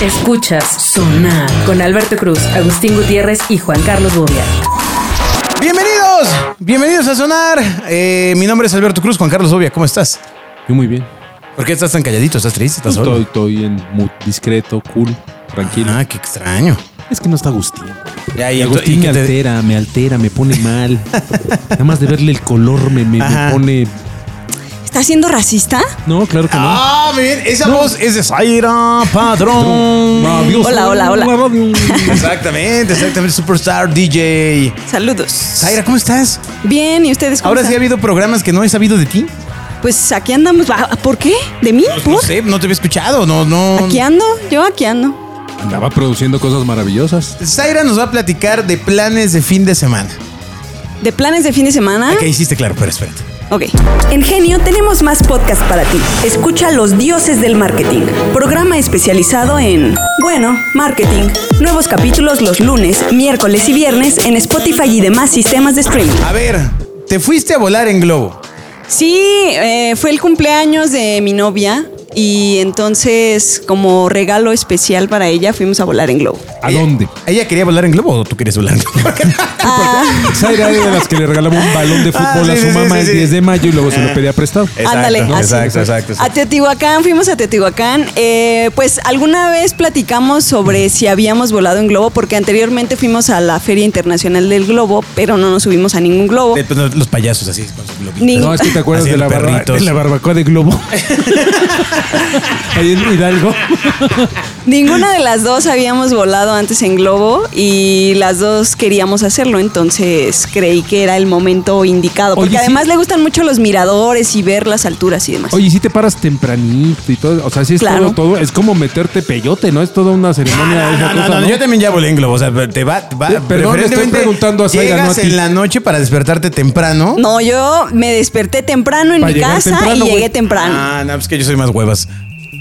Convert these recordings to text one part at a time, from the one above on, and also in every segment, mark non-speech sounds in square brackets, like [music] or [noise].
Escuchas Sonar con Alberto Cruz, Agustín Gutiérrez y Juan Carlos Bobia. Bienvenidos, bienvenidos a Sonar. Eh, mi nombre es Alberto Cruz, Juan Carlos Bobia, ¿cómo estás? Yo muy bien. ¿Por qué estás tan calladito? ¿Estás triste? ¿Estás solo? Estoy, estoy en mood discreto, cool, tranquilo. Ah, qué extraño. Es que no está Agustín. Ya, y Agustín ¿y me te- altera, me altera, me pone mal. [laughs] Nada más de verle el color me, me- me pone. ¿Estás siendo racista? No, claro que no. Ah, bien. Esa voz es de Zaira Padrón. [laughs] Adiós. Hola, hola, hola. La radio. [laughs] Exactamente, exactamente. Superstar DJ. Saludos. Zaira, ¿cómo estás? Bien, ¿y ustedes cómo Ahora sí ha están? habido programas que no he sabido de ti. Pues aquí andamos. Ah, ¿Por qué? ¿De mí? No ¿Por? sé, no te había escuchado. No, no. Aquí ando, yo aquí ando. Andaba produciendo cosas maravillosas. Zaira nos va a platicar de planes de fin de semana. ¿De planes de fin de semana? ¿Qué hiciste? Claro, pero espérate. Ok. En Genio tenemos más podcast para ti. Escucha Los Dioses del Marketing, programa especializado en, bueno, marketing. Nuevos capítulos los lunes, miércoles y viernes en Spotify y demás sistemas de streaming. A ver, te fuiste a volar en globo. Sí, eh, fue el cumpleaños de mi novia y entonces como regalo especial para ella fuimos a volar en globo. ¿A Ella- dónde? ¿Ella quería volar en globo o tú querías volar en globo? [laughs] Zaira era de las que le regalaba un balón de Ah, fútbol sí, a su sí, mamá sí, el sí. 10 de mayo y luego se lo pedía prestado. Ándale, exacto, exacto, A Teotihuacán, fuimos a Teotihuacán. Eh, pues alguna vez platicamos sobre si habíamos volado en globo, porque anteriormente fuimos a la Feria Internacional del Globo, pero no nos subimos a ningún globo. De- pues, Los payasos así con sus globitos. Ni- No, es que te acuerdas de la, barba- de la barbacoa de globo. [laughs] Ahí en Hidalgo. Ninguna de las dos habíamos volado antes en globo y las dos queríamos hacerlo, entonces creí que era el momento indicado, porque Oye, sí. además le gustan mucho los miradores y ver las alturas y demás. Oye, si te paras tempranito y todo, o sea, si es Claro. todo, todo, es como meterte peyote, ¿no? Es toda una ceremonia. No, esa no, no, cosa, no, yo también ya volé en globo. O sea, te va, te va Eh, perdón, le estoy preguntando a Llegas no a ti. en la noche para despertarte temprano. No, yo me desperté temprano en Para mi casa temprano, y llegué temprano. Ah, no, es que yo soy más huevas.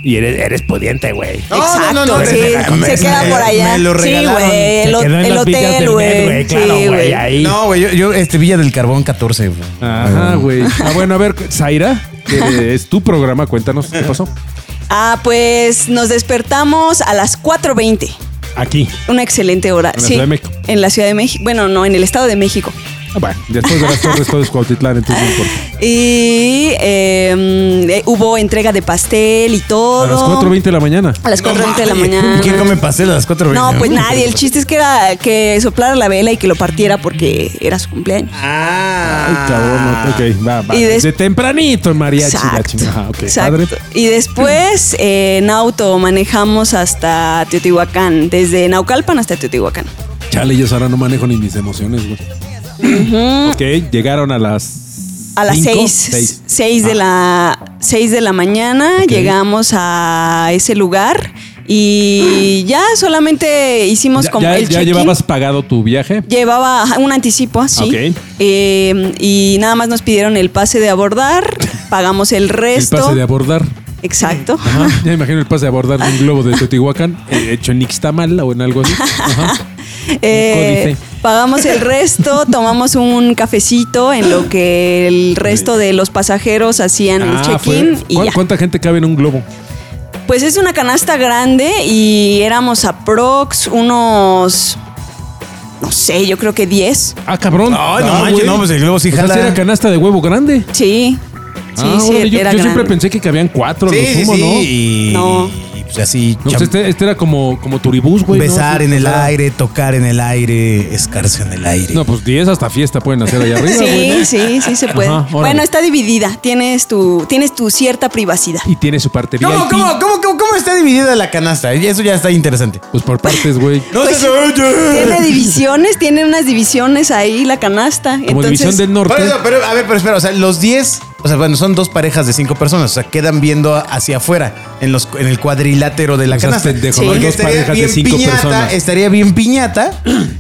Y eres, eres pudiente, güey. No, Exacto, no, no, no, sí, me- se queda por allá. me lo sí, güey, el, Se quedó en el las villas hotel, güey. Claro, sí, güey, ahí. No, güey, yo, yo, este Villa del Carbón 14. güey. Ajá, güey. [laughs] Ah, bueno, a ver, Zaira, que es tu programa, cuéntanos qué pasó. Ah, pues nos despertamos a las 4.20. Aquí. Una excelente hora. ¿En la sí, Ciudad de México? En la Ciudad de México. Bueno, no, en el Estado de México. Ah, bueno, después de las torres todo es Cuautitlán, entonces no importa. Y eh, eh, hubo entrega de pastel y todo. A las 4.20 de la mañana. A las 4.20 de la mañana. ¿Quién come pastel a las 4.20? No, pues nadie. El chiste es que era que soplara la vela y que lo partiera porque era su cumpleaños. Ah. Ay, cabrón, ok, va, va. Y des- De tempranito en mariachi, Exacto. Ajá, ok, exacto. padre. Y después eh, en auto manejamos hasta Teotihuacán, desde Naucalpan hasta Teotihuacán. Chale, yo ahora no manejo ni mis emociones, güey. Ok, llegaron a las. A las cinco, 6, seis. 6 de la 6 de la mañana llegamos a ese lugar y ya solamente hicimos ¿Ya, como ya, el ya llevabas pagado tu viaje? Llevaba un anticipo así. Ok. Eh, y nada más nos pidieron el pase de abordar, [laughs] pagamos el El resto. pase de abordar. Exacto. Ajá. Ya [laughs] imagino el pase de abordar de un globo de Teotihuacán, eh, hecho en Ixtamal o en algo así. [laughs] Ajá. Eh, pagamos el resto, [laughs] tomamos un cafecito en lo que el resto de los pasajeros hacían el Ah, check-in fue- y ¿cuán- ya. ¿Cuánta gente cabe en un globo? Pues es una canasta grande y éramos aprox unos no sé, yo creo que 10. Ah, cabrón. Ay, no Ah, manches, no, pues el globo sí jala. sí era canasta de huevo grande. Sí. Sí, Ah, sí, yo, era yo siempre pensé que cabían cuatro, Sí, lo sí, sumo, sí. ¿no? Y, No. Pues así. No, pues este, este era como, como turibús, güey. besar Sí, en el o sea, aire, tocar en el aire, escarse en el aire. No, pues 10 hasta fiesta pueden hacer allá arriba, güey. Sí, sí, sí se puede. Ajá, bueno, está dividida. Tienes tu, tienes tu cierta privacidad. Y tiene su parte ¿Cómo, VIP. cómo, cómo, cómo, cómo está dividida la canasta? Eso ya está interesante. Pues por partes, güey. [laughs] No Pues, se oye. Tiene divisiones, tiene unas divisiones ahí la canasta. Como Entonces, división del norte. Por eso, pero, a ver, pero espera, o sea, los 10, o sea, bueno, son dos parejas de cinco personas, o sea, quedan viendo hacia afuera, en los en el cuadrilátero de la No seas canasta. pendejo, Sí. no Porque dos estaría parejas de cinco piñata, personas. estaría bien piñata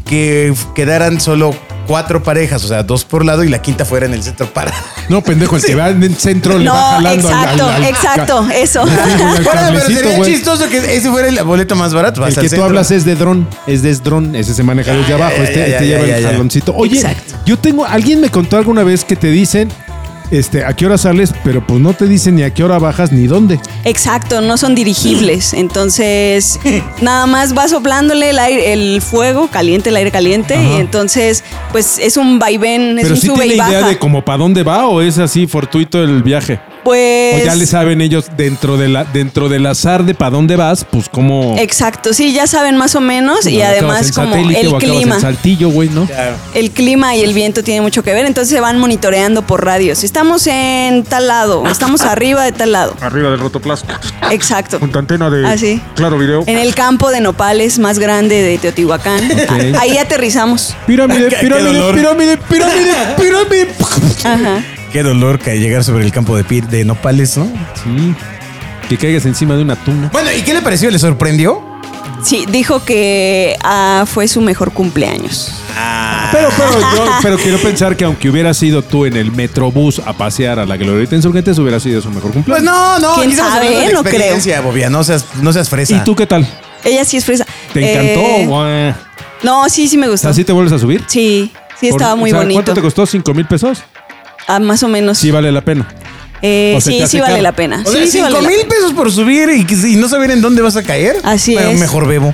que quedaran solo cuatro parejas, o sea, dos por lado y la quinta fuera en el centro para. No, pendejo, el que va en el centro le va No, jalando al- exacto, al- al- exacto, eso. al [laughs] Bueno, pero sería chistoso que ese fuera el boleto más barato. El al que tú centro. hablas es de dron, es de dron, ese se maneja desde abajo, ya, este, ya, este ya, lleva ya, el jaloncito. Oye, Exacto. yo tengo, alguien me contó alguna vez que te dicen este, a qué hora sales, pero pues no te dicen ni a qué hora bajas ni dónde. Exacto, no son dirigibles. [laughs] Entonces, nada más va soplándole el, aire, el fuego caliente, el aire caliente. Ajá. Y entonces, pues es un vaivén, es Pero un sí sube tiene y idea baja. de como para dónde va o es así fortuito el viaje. Pues. O ya le saben ellos dentro de la dentro del azar de para dónde vas, pues como Exacto, sí, ya saben más o menos. y además, en como satélite el clima. en Saltillo, güey, ¿no? El clima y el viento tienen mucho que ver, entonces se van monitoreando por radios. Estamos en tal lado, estamos arriba de tal lado. Arriba del rotoplasma. Exacto. Con tu antena de Ah, sí. Claro Video. En el campo de nopales más grande de Teotihuacán. Ahí aterrizamos. Pirámide, [laughs] pirámide, pirámide, pirámide, pirámide. Ajá. Qué dolor que llegar sobre el campo de, pi- de nopales, ¿no? Sí. Que caigas encima de una tuna. Bueno, ¿y qué le pareció? ¿Le sorprendió? Sí, dijo que ah, fue su mejor cumpleaños. Pero, pero, [laughs] yo, pero quiero pensar que aunque hubiera sido tú en el metrobús a pasear a la Glorieta Insurgentes, hubiera sido su mejor Pues cumpleaños. no, no. ¿Quién sabe? de No creo. Bobia, no seas, no seas fresa. ¿Y tú qué tal? Ella sí es fresa. ¿Te encantó? Eh, no, sí, sí me gustó. ¿Así te vuelves a subir? Sí, sí Por- estaba muy o sea, bonito. ¿Cuánto te costó? ¿Cinco mil pesos? Ah, más o menos. Sí vale la pena. Eh, o sí, sí vale caro. la pena. O sí, sea, sí vale cinco la mil pena. pesos por subir y, y no saber en dónde vas a caer. Así Bueno, es. Mejor bebo.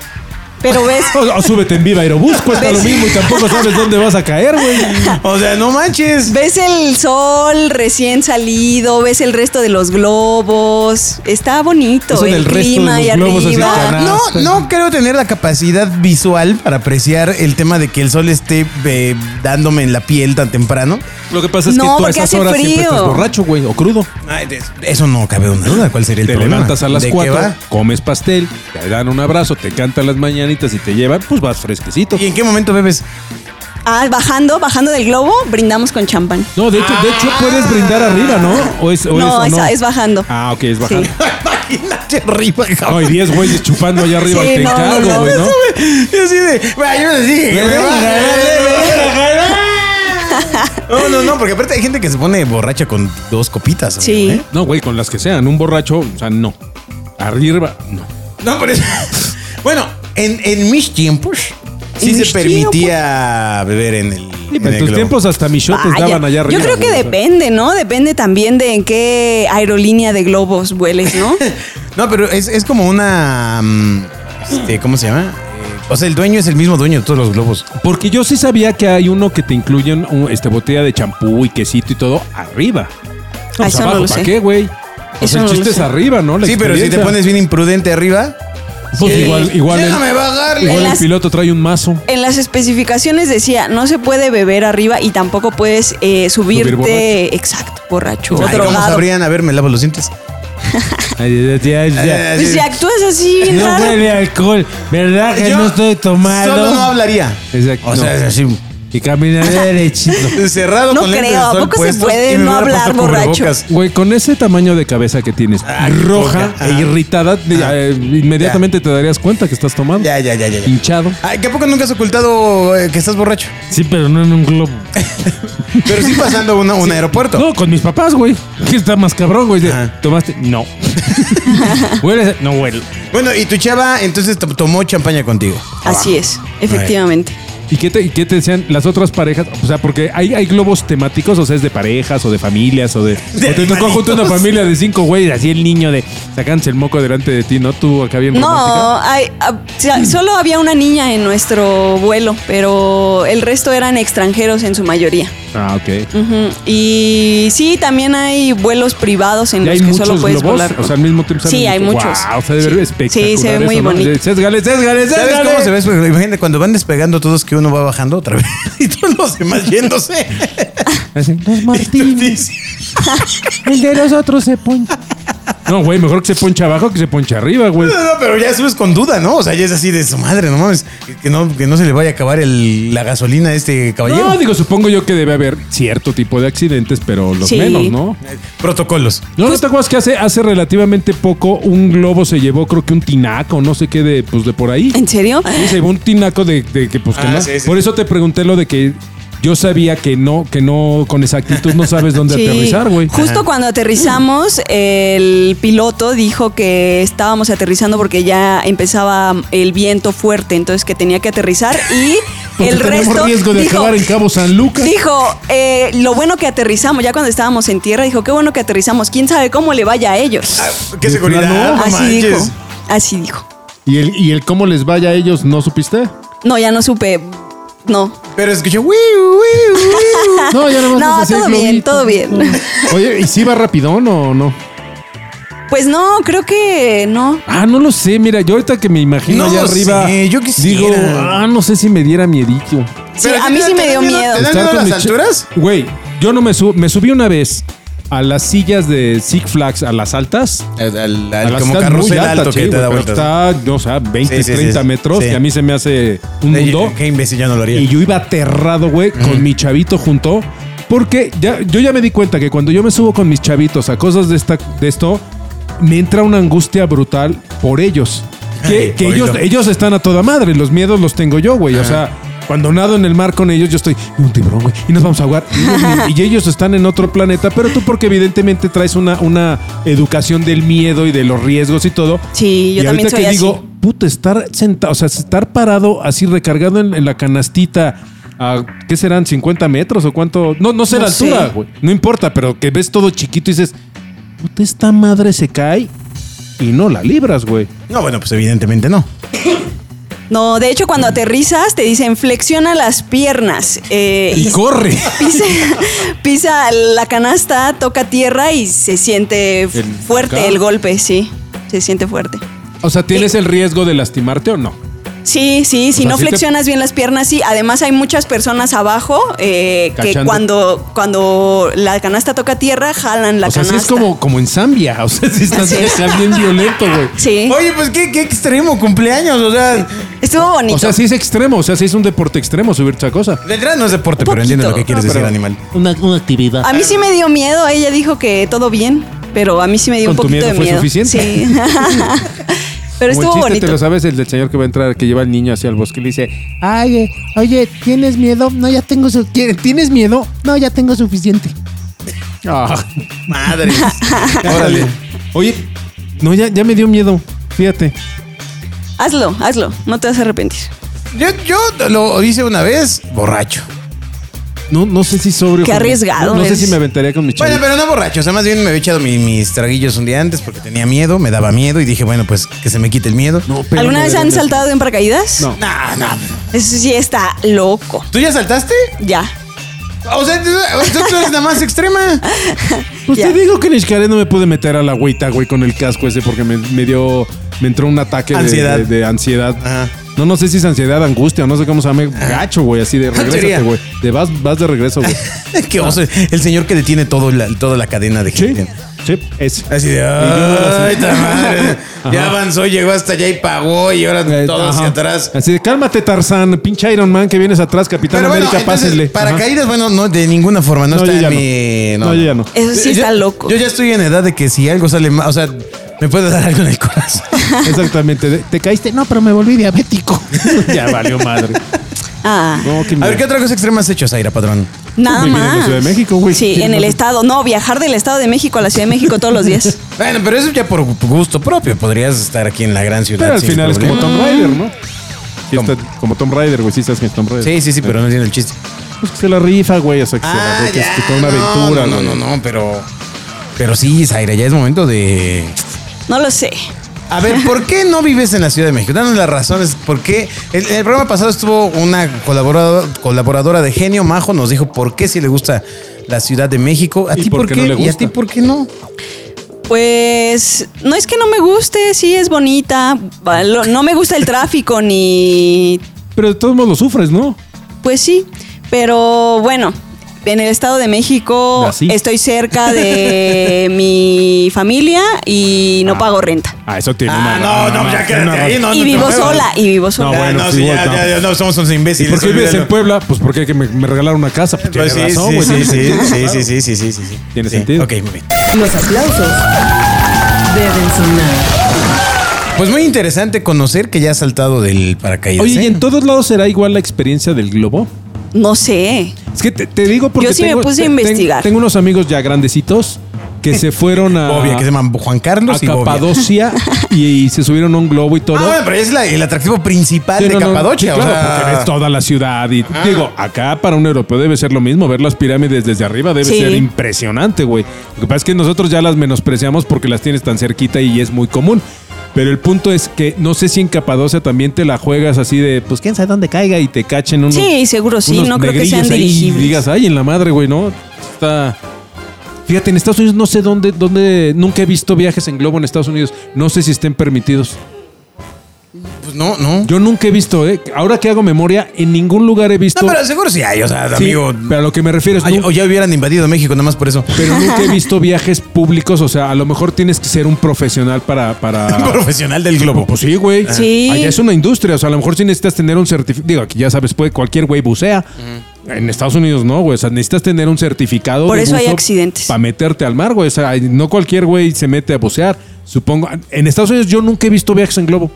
Pero [laughs] ves, O, o súbete en Viva Aerobús, cuesta lo mismo y tampoco sabes dónde vas a caer, güey. [laughs] O sea, no manches. ves el sol recién salido, ves el resto de los globos. Está bonito. Eso el del resto de clima los y globos arriba. No, no creo tener la capacidad visual para apreciar el tema de que el sol esté eh, dándome en la piel tan temprano. Lo que pasa es No, que tú a esas horas siempre frío. estás borracho, güey, o crudo. Ay, de- eso no cabe una duda. ¿Cuál sería el Te problema? levantas a las ¿De qué 4, va? comes pastel, te dan un abrazo, te cantan las mañanitas y te llevan, pues vas fresquecito. ¿Y en qué momento bebes? Ah, bajando, bajando del globo, brindamos con champán. No, de hecho, de hecho puedes brindar arriba, ¿no? O es, o No, es, o esa- es bajando. Ah, ok, es bajando. [laughs] Imagínate arriba, No, cabrón. hay 10 güeyes chupando allá arriba Sí, te no, no, güey, ¿no? Y así de, "Vaya, yo les dije que me baje". No, no, no, porque aparte hay gente que se pone borracha con dos copitas. amigo, Sí. ¿eh? No, güey, con las que sean. Un borracho, o sea, no. Arriba, no. No, pero Bueno, en, en mis tiempos sí se permitía beber en el. Sí, en pero en el tus globo. tiempos hasta michotes Vaya, daban allá arriba. Yo creo que güey, o sea. depende, ¿no? Depende también de en qué aerolínea de globos vueles, ¿no? [laughs] No, pero es, es como una. mm, este, ¿Cómo se llama? Eh, o sea, el dueño es el mismo dueño de todos los globos. Porque yo sí sabía que hay uno que te incluyen un- este, botella de champú y quesito y todo arriba. Ah, pues eso no lo ¿para sé. qué, güey? O sea, el no chiste es arriba, ¿no? La sí, pero si te pones bien imprudente arriba. Pues sí. igual, igual, el, bajarle. igual piloto trae un mazo. En las especificaciones decía, no se puede beber arriba y tampoco puedes eh, subirte, borracho. exacto, borracho Ay, ¿Cómo sabrían? A ver, me lavo los dientes. [laughs] Ya. Pues si actúas así, No raro. huele alcohol, ¿verdad que Yo no estoy tomando? Solo no hablaría. Exacto. O sea, no. es así. Y caminaré [laughs] derechito. Cerrado No con lentes creo, ¿a poco se puede no hablar borracho? Güey, con ese tamaño de cabeza que tienes, Ah, roja poca. e irritada, eh, inmediatamente te darías cuenta que estás tomando. Ya, ya, ya, ya. Hinchado. Ay, ¿que a poco nunca has ocultado eh, que estás borracho? Sí, pero no en un globo. [laughs] Pero sí pasando una- un aeropuerto. No, con mis papás, güey. ¿Qué está más cabrón, güey? ¿Tomaste? No. [laughs] ¿Hueles? No huele. Bueno, y tu chava entonces to- tomó champaña contigo. Así es, efectivamente. ¿Y qué, te, y qué te decían las otras parejas? O sea, porque hay, hay globos temáticos, o sea, es de parejas o de familias o de... [laughs] De o te tocó junto a una familia de cinco güeyes, así el niño de sacándose el moco delante de ti, ¿no? Tú acá bien No, hay- ah, sea, solo había una niña en nuestro vuelo, pero el resto eran extranjeros en su mayoría. Ah, ok. Y sí, también hay vuelos privados en ¿Y los hay que muchos solo puedes globos? volar. O sea, al mismo tiempo Sí, hay muchos. Wow, o sea, debe Sí. ver espectacular Sí, se ve eso, muy ¿no? bonito. Sésgale, ¿Sabes cómo se ve? Pues, Imagínate cuando van despegando todos que uno va bajando otra vez [laughs] y todos los demás yéndose. [laughs] Así, Los Tú Martín, dices, [laughs] el de los otros se poncha. No, güey, mejor que se poncha abajo que se poncha arriba, güey. No, no, pero ya subes con duda, ¿no? O sea, ya es así de su madre, no mames. Que- no, que no se le vaya a acabar el- la gasolina a este caballero. No, digo, supongo yo que debe haber cierto tipo de accidentes, pero los Sí. menos, ¿no? Protocolos. No, ¿no te acuerdas que hace, hace relativamente poco un globo se llevó, creo que un tinaco, no sé qué, de, pues de por ahí? ¿En serio? Sí, se llevó un tinaco de, de que, pues, que Ah, no. sí, sí. Por eso te pregunté lo de que yo sabía que no, que no, con exactitud no sabes dónde [laughs] Sí. aterrizar, güey. Justo cuando aterrizamos, el piloto dijo que estábamos aterrizando porque ya empezaba el viento fuerte, entonces que tenía que aterrizar y [laughs] Porque el resto riesgo de dijo, acabar en Cabo San Lucas. Dijo, eh, lo bueno que aterrizamos, ya cuando estábamos en tierra, dijo, qué bueno que aterrizamos, quién sabe cómo le vaya a ellos. ¿Qué De seguridad? No Así manches. dijo, así dijo. ¿Y el, ¿Y el cómo les vaya a ellos no supiste? No, ya no supe, no. Pero escuché, "Wiu, wiu, wiu". [laughs] No, ya nada más No, todo bien, todo bien. [laughs] Oye, ¿y si va rapidón o no? Pues no, creo que no. Ah, no lo sé. Mira, yo ahorita que me imagino No allá lo arriba. sé, yo quisiera. Digo, ah, no sé si me diera miedito. Sí, Pero a mí ¿te sí me dio miedo? miedo. ¿Te da Estar miedo con las alturas? Güey, yo no me, sub- me subí una vez a las sillas de Six Flags, a las altas. Al- al- a al- las como carrusel muy altas, alto que te da vueltas. Está, no, o sea, 20, Sí, sí, sí, 30 sí. metros, que a mí se me hace un mundo. Qué imbécil, yo no lo haría. Y yo iba aterrado, güey, con mi chavito junto. Porque ya, yo ya me di cuenta que cuando yo me subo con mis chavitos a cosas de, esta, de esto, me entra una angustia brutal por ellos. Que, Ay, que ellos, ellos están a toda madre, los miedos los tengo yo, güey. O sea, cuando nado en el mar con ellos, yo estoy, un tiburón, güey, y nos vamos a ahogar. Y ellos, y ellos están en otro planeta, pero tú porque evidentemente traes una, una educación del miedo y de los riesgos y todo. Sí, yo y también ahorita soy que así. digo, puta, estar sentado, o sea, estar parado así recargado en, en la canastita a, ¿qué serán? ¿50 metros o cuánto? No, no sé No la altura, güey. No importa, pero que ves todo chiquito y dices, puta, esta madre se cae y no la libras, güey. No, bueno, pues evidentemente no. [laughs] No, de hecho, cuando aterrizas te dicen flexiona las piernas. eh, Y corre. [laughs] pisa, pisa la canasta, toca tierra y se siente fuerte acá. el golpe, sí. Se siente fuerte. O sea, ¿tienes el riesgo de lastimarte o no? Sí, sí, si sea, no te- flexionas bien las piernas, sí. Además hay muchas personas abajo eh, que cuando, cuando la canasta toca tierra, jalan la o sea, sí canasta. es como, como en Zambia. O sea, sí estás Sí. estás bien violento, güey. Sí, Oye, pues qué, qué extremo cumpleaños, o sea, estuvo bonito. O sea, sí es extremo. O sea, sí es un deporte extremo subirte a esa cosa. de entrada no es deporte, pero entiendo lo que poquito. quieres No, decir, animal. Una, una actividad. A mí sí me dio miedo, ella dijo que todo bien, pero a mí sí me dio un ¿Con tu poquito miedo de fue miedo. suficiente? Sí. [laughs] [laughs] pero Como el estuvo chiste, bonito. te lo sabes, el del señor que va a entrar, que lleva al niño hacia el bosque y le dice, Ay, eh, oye, ¿tienes miedo? No, ya tengo su... ¿Tienes miedo? No, ya tengo suficiente. [laughs] ah, Madre. [laughs] Órale. Oye, no, ya, ya me dio miedo. Fíjate. Hazlo, hazlo, no te vas a arrepentir. Yo, yo lo hice una vez, borracho. No, no sé si sobre. Qué arriesgado No, no sé eres. si me aventaría con mi Bueno, chavito. pero no borracho. O sea, más bien me había echado mi- mis traguillos un día antes porque tenía miedo, me daba miedo y dije, bueno, pues que se me quite el miedo. No, pero ¿Alguna no vez han saltado de un paracaídas? No. No, no. Eso sí está loco. ¿Tú ya saltaste? Ya. O sea, tú, tú eres la más extrema. [laughs] Pues Ya. te digo que en Xcaret no me pude meter a la agüita, güey, con el casco ese porque me, me dio. Me entró un ataque de- Ansiedad. De, de ansiedad. Ajá. No, no sé si es ansiedad, angustia, o no sé cómo se llama. Gacho, güey, así de regrésate, güey. De vas, vas de regreso, güey. [laughs] Qué oso. El señor que detiene todo la- toda la cadena de Sí, gente. sí, ese. Así de, ay, ta madre. [laughs] Ya avanzó, llegó hasta allá y pagó y ahora Eh, todo hacia atrás. Así de, cálmate, Tarzán, pinche Iron Man que vienes atrás, Capitán Pero bueno, América, pásenle. paracaídas, bueno, no, de ninguna forma. No, No, está yo ya en no. mi... No, yo ya no. Eso sí Yo- está loco. Yo ya estoy en edad de que si algo sale mal, o sea, me puede dar algo en el corazón. [laughs] Exactamente. Te caíste, no, pero me volví diabético. [laughs] ya valió madre. Ah, No, qué A ver. ¿qué otra cosa extrema has hecho, Zaira, padrón? nada Vivir en la más. Ciudad de México, güey. Sí, ¿Qué en el estado. No, viajar del estado de México a la Ciudad de México todos los días. [laughs] Bueno, pero eso ya por gusto propio. Podrías estar aquí en la gran ciudad. Pero al sin final es como problema. Tom Raider, ¿no? Sí ¿Cómo? está- como Tom Raider, güey. Sí, sabes que es Tom Raider. Sí, sí, sí, pero no entiendo el chiste. Pues que se la rifa, güey. O sea, que, se la- Ah, que es que toda una no, aventura, No, no, güey. no, no, pero. Pero sí, Zaira, ya es momento de. No lo sé. A ver, ¿por qué no vives en la Ciudad de México? Danos las razones. ¿Por qué? El, el programa pasado estuvo una colaboradora, colaboradora de Genio Majo, nos dijo por qué si le gusta la Ciudad de México. ¿A ¿Y ti por por qué no le ¿Y a gusta? ti por qué no? Pues no es que no me guste, sí es bonita. No me gusta el tráfico ni. Pero de todos modos lo sufres, ¿no? Pues sí. Pero bueno, en el Estado de México Nací. estoy cerca de [laughs] mi familia y no pago renta. Ah, eso tiene Ah, una- no, no, ya quédate ahí, no, y no vivo sola, y vivo sola. No, Ah, bueno, no, sí, igual, ya, no. ya, ya, no, somos unos ¿Y imbéciles. por qué vives en. Puebla? Pues porque hay que me, me regalaron una casa. Pues, Pues sí, tiene razón, sí, güey. sí, sí, sí, sí, sí, sí, sí, sí, sí. Tiene Sí, sentido. Ok, muy bien. Los aplausos deben sonar. Pues muy interesante conocer que ya has saltado del paracaídas. Oye, ¿eh? ¿y en todos lados será igual la experiencia del globo? No sé. Es que te, te digo porque Yo sí me tengo, puse a investigar. Tengo unos amigos ya grandecitos que se fueron a, Obvio, que se llaman Juan a Carlos y Bobia. Capadocia y, y se subieron a un globo y todo. Ah, pero es la- el atractivo principal Sí, de no, no, Capadocia. sí, o claro, sea, porque ves toda la ciudad y digo, acá para un europeo debe ser lo mismo, ver las pirámides desde arriba debe Sí. ser impresionante, güey. Lo que pasa es que nosotros ya las menospreciamos porque las tienes tan cerquita y es muy común. Pero el punto es que no sé si en Capadocia también te la juegas así de, pues quién sabe dónde caiga y te cachen unos. Sí, seguro sí, no creo que sean ahí y dirigibles. digas, ay, en la madre, güey, ¿no? Está. Fíjate, en Estados Unidos no sé dónde, dónde, nunca he visto viajes en globo en Estados Unidos. No sé si estén permitidos. No, no. Yo nunca he visto, ¿eh? Ahora que hago memoria, en ningún lugar he visto. No, pero seguro sí hay, o sea, Sí, amigo. pero a lo que me refiero es. Ay, o ya hubieran invadido México nada más por eso. pero nunca he [laughs] visto viajes públicos. O sea, a lo mejor tienes que ser un profesional para. para [laughs] Profesional del globo. pues sí, güey. Sí. Allá es una industria. O sea, a lo mejor sí necesitas tener un certificado. Digo, aquí ya sabes, puede cualquier güey bucea. En Estados Unidos no, güey. O sea, necesitas tener un certificado. Por de eso hay accidentes. Para meterte al mar, güey. O sea, no cualquier güey se mete a bucear. Supongo. En Estados Unidos yo nunca he visto viajes en globo.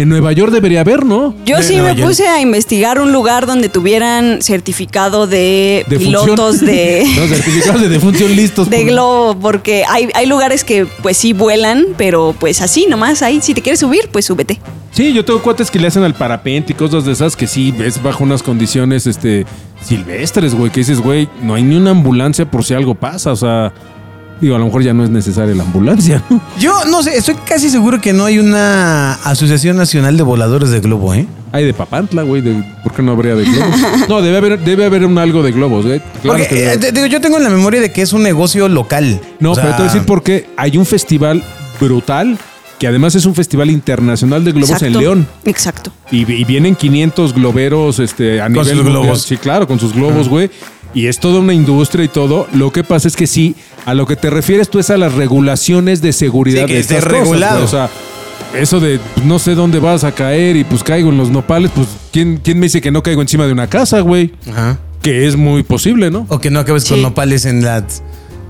En Nueva York debería haber, ¿no? Yo De sí Nueva me York. puse a investigar un lugar donde tuvieran certificado de, De pilotos función. de, [laughs] no, certificados de defunción listos. de por- globo, porque hay, hay lugares que pues sí vuelan, pero pues así nomás, ahí si te quieres subir, pues súbete. Sí, yo tengo cuates que le hacen al parapente y cosas de esas que sí ves bajo unas condiciones este silvestres, güey, que dices, güey, no hay ni una ambulancia por si algo pasa, o sea, digo, a lo mejor ya no es necesaria la ambulancia, ¿no? Yo no sé, estoy casi seguro que no hay una Asociación Nacional de Voladores de Globo, ¿eh? Hay de Papantla, güey, de, ¿por qué no habría de globos? No, debe haber, debe haber un algo de globos, güey. Claro Porque que debe eh, te- digo, yo tengo en la memoria de que es un negocio local. No, O sea, pero te voy a decir por qué. Hay un festival brutal, que además es un festival internacional de globos en Exacto. León. Exacto. Y, y vienen 500 globeros este, a Con nivel sus mundial. globos. Sí, claro, con sus globos, güey. Y es toda una industria y todo. Lo que pasa es que sí, a lo que te refieres tú es a las regulaciones de seguridad Sí, que de esté estas cosas, regulado. güey. o sea, eso de no sé dónde vas a caer y pues caigo en los nopales, pues ¿quién, quién me dice que no caigo encima de una casa, güey? Ajá. Que es muy posible, ¿no? O que no acabes con nopales en la...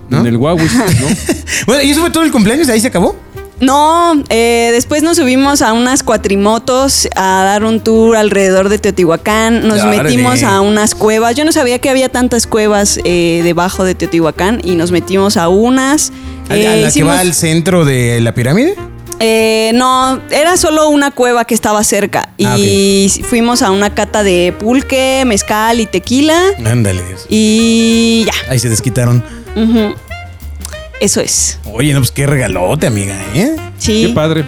¿no? En el Huawei, ¿no? [laughs] Bueno, ¿y eso fue todo el cumpleaños? ¿Ahí se acabó? No, eh, después nos subimos a unas cuatrimotos a dar un tour alrededor de Teotihuacán. Nos metimos a unas cuevas. Yo no sabía que había tantas cuevas eh, debajo de Teotihuacán y nos metimos a unas. ¿A, a la que va al centro de la pirámide? Eh, no, era solo una cueva que estaba cerca. Ah, y fuimos a una cata de pulque, mezcal y tequila. Ándale, Dios. Y ya. Ahí se desquitaron. Eso es. Oye, no, pues qué regalote, amiga, ¿eh? Sí. Qué padre.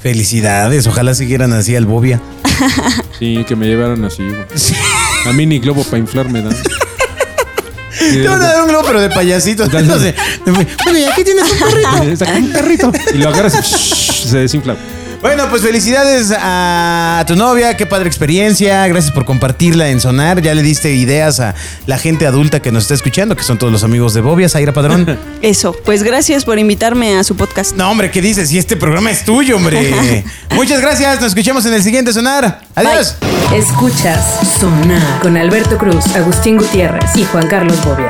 Felicidades, ojalá siguieran así al Bobia. [laughs] Sí, que me llevaran así, güey. A mí ni globo para inflarme, ¿no? [laughs] Te van a dar un globo, pero de payasito. Sé. Bueno, y aquí tienes un perrito. [laughs] Saca un perrito. Y lo agarras y se desinfla. Bueno, pues felicidades a tu novia, qué padre experiencia, gracias por compartirla en Sonar, ya le diste ideas a la gente adulta que nos está escuchando, que son todos los amigos de Bobia, Zaira Padrón. [laughs] Eso. Pues gracias por invitarme a su podcast. No, hombre, ¿qué dices? Si este programa es tuyo, hombre. [laughs] Muchas gracias, nos escuchamos en el siguiente Sonar. Adiós. Escuchas Sonar con Alberto Cruz, Agustín Gutiérrez y Juan Carlos Bobia.